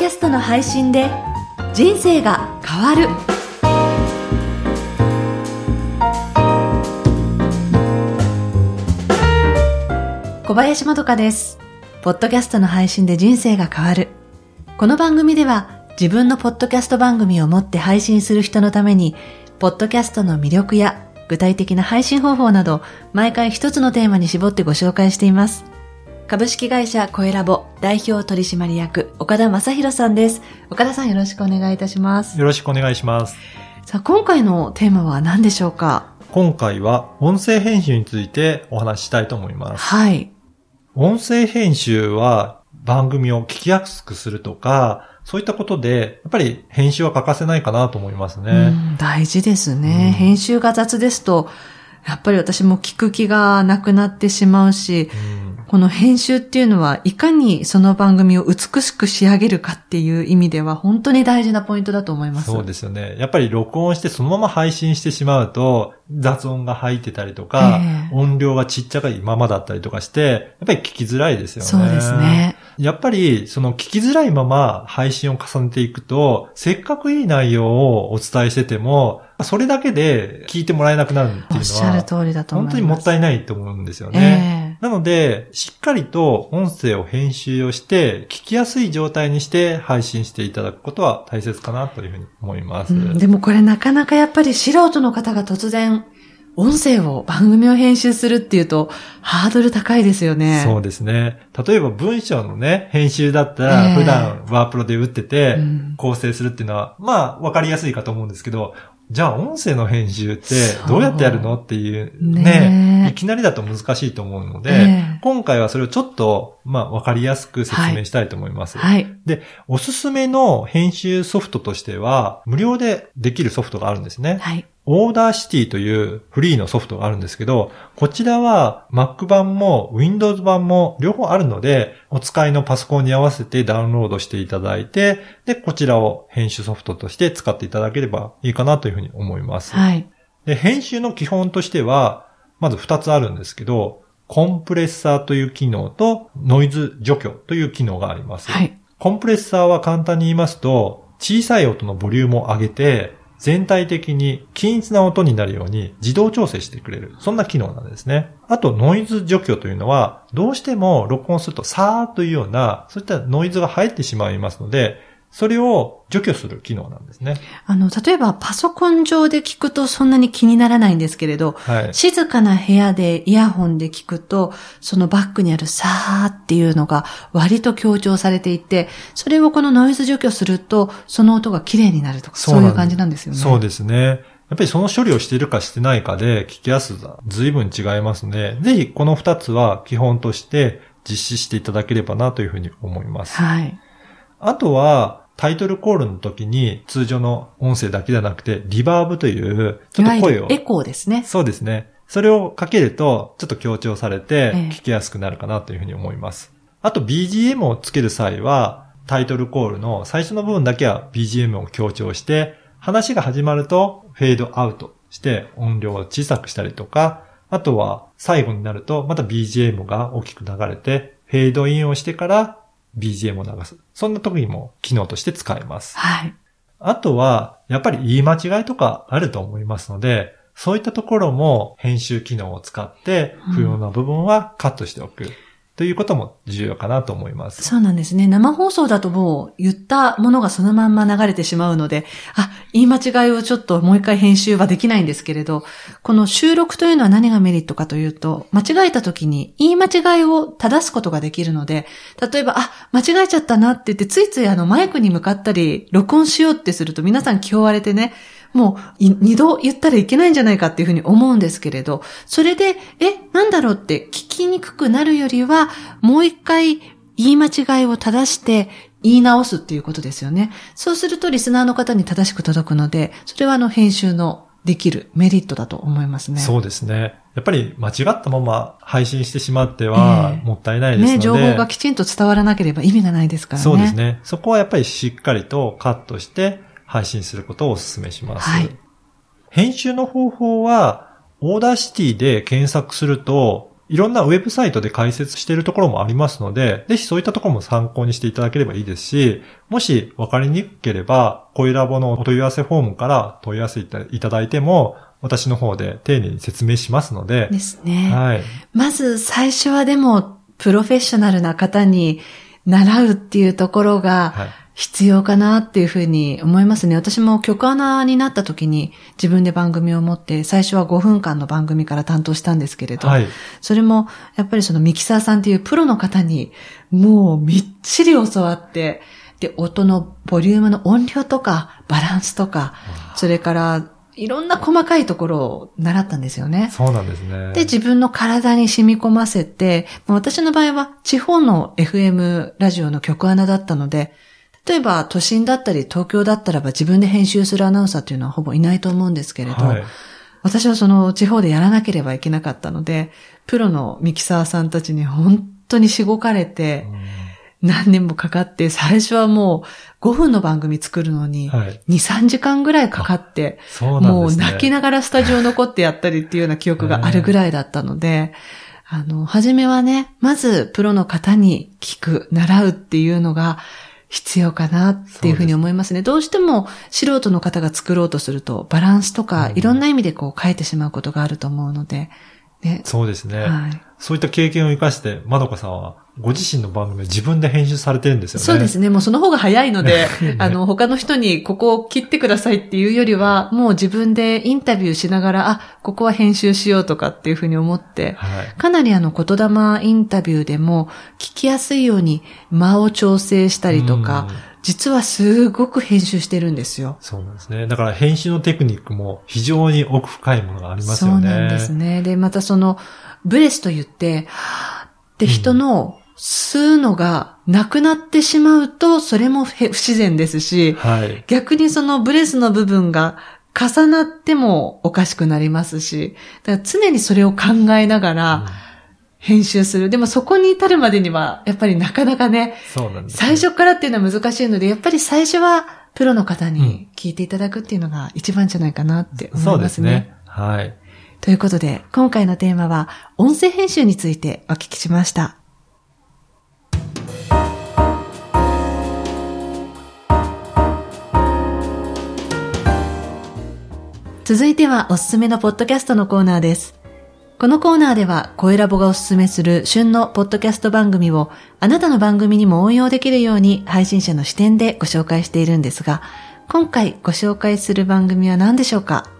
キャストの配信で人生が変わる。小林まどかです。ポッドキャストの配信で人生が変わる。この番組では自分のポッドキャスト番組を持って配信する人のためにポッドキャストの魅力や具体的な配信方法など毎回一つのテーマに絞ってご紹介しています。株式会社コエラボ代表取締役岡田正宏さんです。岡田さんよろしくお願いいたします。よろしくお願いします。さあ、今回のテーマは何でしょうか？今回は音声編集についてお話ししたいと思います。はい。音声編集は番組を聞きやすくするとか、そういったことで、やっぱり編集は欠かせないかなと思いますうね。ん、大事ですね、うん編集が雑ですと、やっぱり私も聞く気がなくなってしまうし、うんこの編集っていうのはいかにその番組を美しく仕上げるかっていう意味では本当に大事なポイントだと思います。そうですよね。やっぱり録音してそのまま配信してしまうと、雑音が入ってたりとか、ええ音量がちっちゃいままだったりとかして、やっぱり聞きづらいですよね。そうですね。やっぱり、その聞きづらいまま配信を重ねていくと、せっかくいい内容をお伝えしてても、それだけで聞いてもらえなくなるっていうのおっしゃるは、通りだと思います。本当にもったいないと思うんですよね。ええなので、しっかりと音声を編集をして、聞きやすい状態にして配信していただくことは大切かなというふうに思います。うんでもこれなかなかやっぱり素人の方が突然、音声を、番組を編集するっていうと、ハードル高いですよね。そうですね。例えば文章のね、編集だったえら、え普段ワープロで打っててうん、構成するっていうのは、まあ、わかりやすいかと思うんですけど、じゃあ音声の編集ってどうやってやるのっていうねね、えいきなりだと難しいと思うので、ええ今回はそれをちょっと、まあ、わかりやすく説明したいと思います。はい。で、おすすめの編集ソフトとしては、無料でできるソフトがあるんですね。はい。 Audacity というフリーのソフトがあるんですけど、こちらは Mac 版も Windows 版も両方あるので、お使いのパソコンに合わせてダウンロードしていただいて、で、こちらを編集ソフトとして使っていただければいいかなというふうに思います。はい。で、編集の基本としては、まず2つあるんですけど、コンプレッサーという機能とノイズ除去という機能があります。はい。コンプレッサーは簡単に言いますと、小さい音のボリュームを上げて、全体的に均一な音になるように自動調整してくれる。そんな機能なんですね。あと、ノイズ除去というのは、どうしても録音するとサーというような、そういったノイズが入ってしまいますので、それを除去する機能なんですね。あの、例えばパソコン上で聞くとそんなに気にならないんですけれど、はい。静かな部屋でイヤホンで聞くと、そのバックにあるさーっていうのが割と強調されていて、それをこのノイズ除去すると、その音が綺麗になるとか、そういう感じなんですよね。そうですね。やっぱりその処理をしているかしてないかで聞きやすさ随分違いますので、ぜひこの二つは基本として実施していただければなというふうに思います。はい。あとは、タイトルコールの時に通常の音声だけじゃなくて、リバーブという、ちょっと声を。エコーですね。そうですね。それをかけると、ちょっと強調されてええ、聞きやすくなるかなというふうに思います。あと BGM をつける際は、タイトルコールの最初の部分だけは BGM を強調して、話が始まるとフェードアウトして音量を小さくしたりとか、あとは最後になるとまた BGM が大きく流れて、フェードインをしてから BGM を流す。そんな時にも機能として使えます。はい。あとは、やっぱり言い間違いとかあると思いますので、そういったところも編集機能を使ってうん不要な部分はカットしておく。ということも重要かなと思います。そうなんですね。生放送だともう言ったものがそのまんま流れてしまうので、あ、言い間違いをちょっともう一回編集はできないんですけれど、この収録というのは何がメリットかというと、間違えた時に言い間違いを正すことができるので、例えば、あ、間違えちゃったなって言って、ついついあのマイクに向かったり、録音しようってすると皆さん気負われてね、もうい二度言ったらいけないんじゃないかっていうふうに思うんですけれど、それで、え、なんだろうって聞きにくくなるよりは、もう一回言い間違いを正して言い直すっていうことですよね。そうするとリスナーの方に正しく届くので、それはあの編集のできるメリットだと思いますね。そうですね。やっぱり間違ったまま配信してしまってはええもったいないですので、ね、情報がきちんと伝わらなければ意味がないですからね。そうですね。そこはやっぱりしっかりとカットして配信することをお勧めします。はい編集の方法は、 Audacity で検索すると、いろんなウェブサイトで解説しているところもありますので、ぜひそういったところも参考にしていただければいいですし、もし分かりにくければ、声ラボのお問い合わせフォームから問い合わせいただいても、私の方で丁寧に説明しますので。ですね。はい。まず最初はでも、プロフェッショナルな方に習うっていうところが、はい必要かなっていうふうに思いますね。私も曲穴になった時に自分で番組を持って最初は5分間の番組から担当したんですけれど、はい、それもやっぱりそのミキサーさんっていうプロの方にもうみっちり教わって、で、音のボリュームの音量とかバランスとか、それからいろんな細かいところを習ったんですよね。そうなんですね。で、自分の体に染み込ませて、私の場合は地方の FM ラジオの曲穴だったので、例えば都心だったり東京だったらば自分で編集するアナウンサーっていうのはほぼいないと思うんですけれど、はい、私はその地方でやらなければいけなかったので、プロのミキサーさんたちに本当にしごかれて、何年もかかって、最初はもう5分の番組作るのに、2、3時間ぐらいかかって、もう泣きながらスタジオ残ってやったりっていうような記憶があるぐらいだったので、あの、初めはね、まずプロの方に聞く、習うっていうのが必要かなっていうふうに思いますね。どうしても素人の方が作ろうとするとバランスとかいろんな意味でこう変えてしまうことがあると思うので、ね。そうですね。はい。そういった経験を生かして、まどかさんはご自身の番組を自分で編集されてるんですよね。そうですね。もうその方が早いので、ね、あの、他の人にここを切ってくださいっていうよりは、もう自分でインタビューしながら、あ、ここは編集しようとかっていうふうに思って、はい、かなりあの、言霊インタビューでも聞きやすいように間を調整したりとか、実はすごく編集してるんですよ。そうなんですね。だから編集のテクニックも非常に奥深いものがありますよね。そうなんですね。で、またその、ブレスと言って、で、人の吸うのがなくなってしまうと、それも不自然ですし、はい、逆にそのブレスの部分が重なってもおかしくなりますし、だから常にそれを考えながら、編集する。でもそこに至るまでには、やっぱりなかなかね、そうなんです、ね、最初からっていうのは難しいので、やっぱり最初はプロの方に聞いていただくっていうのが一番じゃないかなって思いますね。そうですね。はい。ということで、今回のテーマは、音声編集についてお聞きしました。続いてはおすすめのポッドキャストのコーナーです。このコーナーでは、声ラボがおすすめする旬のポッドキャスト番組を、あなたの番組にも応用できるように配信者の視点でご紹介しているんですが、今回ご紹介する番組は何でしょうか？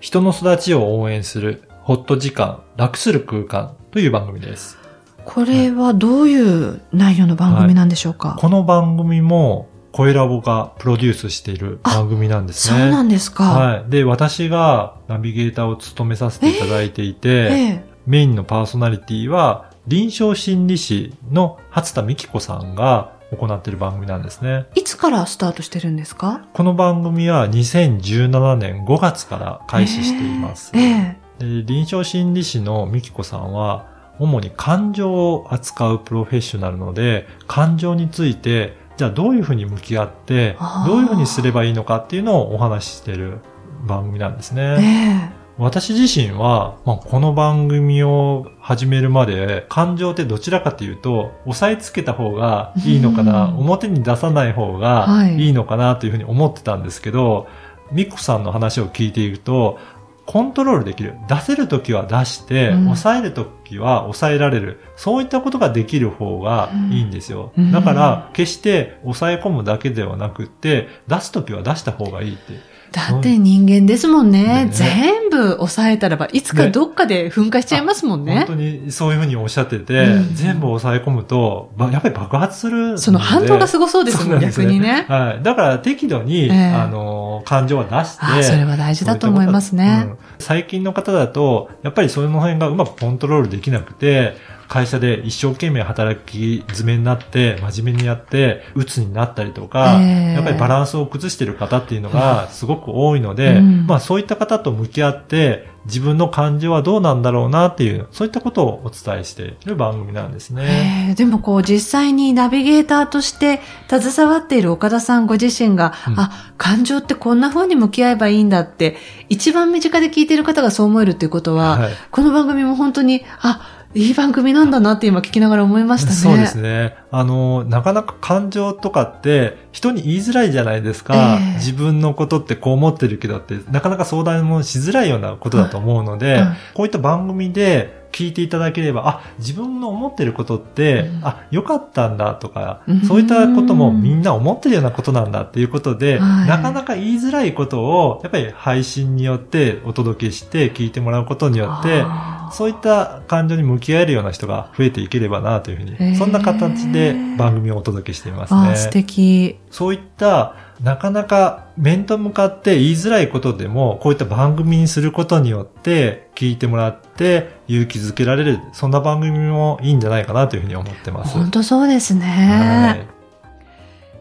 人の育ちを応援するホット時間、楽する空間という番組です。これはどういう内容の番組なんでしょうか、はい、この番組も声ラボがプロデュースしている番組なんですね。そうなんですか。はい。で、私がナビゲーターを務めさせていただいていて、えー、メインのパーソナリティは臨床心理士の初田美希子さんが行っている番組なんですね。いつからスタートしてるんですか？この番組は2017年5月から開始しています。えー、えー、臨床心理士の美希子さんは、主に感情を扱うプロフェッショナルので、感情について、じゃあどういうふうに向き合って、どういうふうにすればいいのかっていうのをお話ししている番組なんですね。えー私自身は、まあ、この番組を始めるまで、感情ってどちらかというと、押さえつけた方がいいのかな、表に出さない方がい。いのかなというふうに思ってたんですけど、ミコさんの話を聞いていると、コントロールできる。出せるときは出して、うん、抑えるときは抑えられる。そういったことができる方がいいんですよ。うん、だから、決して抑え込むだけではなくて、出すときは出した方がいいって。だって人間ですもんね。ね全部抑えたらば、いつかどっかで噴火しちゃいますもんね。ね本当にそういうふうにおっしゃってて、うん、全部抑え込むと、やっぱり爆発するその反動がすごそうですもん、逆にね。はい。だから適度に、えー、あの、感情は出して。それは大事だと思いますね、うん。最近の方だと、やっぱりその辺がうまくコントロールできなくて、会社で一生懸命働き詰めになって、真面目にやって、鬱になったりとか、えー、やっぱりバランスを崩している方っていうのがすごく多いので、うん、まあそういった方と向き合って、自分の感情はどうなんだろうなっていう、そういったことをお伝えしている番組なんですね。えー、でもこう実際にナビゲーターとして携わっている岡田さんご自身が、うん、あ、感情ってこんな風に向き合えばいいんだって、一番身近で聞いている方がそう思えるっていうことは、はい、この番組も本当に、あ、いい番組なんだなって今聞きながら思いましたね。そうですね。あの、なかなか感情とかって人に言いづらいじゃないですか。ええ自分のことってこう思ってるけどって、なかなか相談もしづらいようなことだと思うので、はいこういった番組で聞いていただければ、あ、自分の思ってることって、うんあ、良かったんだとかうん、そういったこともみんな思ってるようなことなんだっていうことで、はいなかなか言いづらいことを、やっぱり配信によってお届けして聞いてもらうことによって、そういった感情に向き合えるような人が増えていければなというふうに、そんな形で番組をお届けしていますあー、素ね。敵。そういった、なかなか面と向かって言いづらいことでも、こういった番組にすることによって、聞いてもらって勇気づけられる、そんな番組もいいんじゃないかなというふうに思ってます。本当そうですね。はい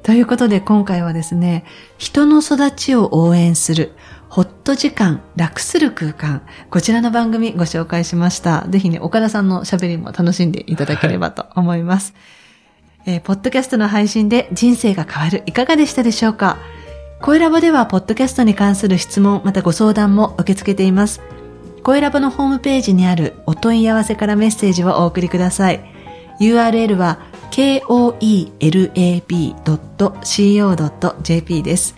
ということで今回はですね、人の育ちを応援する、ホット時間、楽する空間、こちらの番組ご紹介しました。ぜひね、岡田さんの喋りも楽しんでいただければと思います。えーポッドキャストの配信で人生が変わる、いかがでしたでしょうか？声ラボでは、ポッドキャストに関する質問、またご相談も受け付けています。声ラボのホームページにあるお問い合わせからメッセージをお送りください。URL は koelab.co.jp です。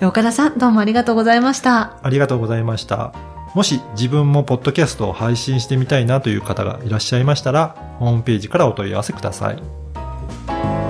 岡田さん、どうもありがとうございました。ありがとうございました。もし自分もポッドキャストを配信してみたいなという方がいらっしゃいましたら、ホームページからお問い合わせください。thank you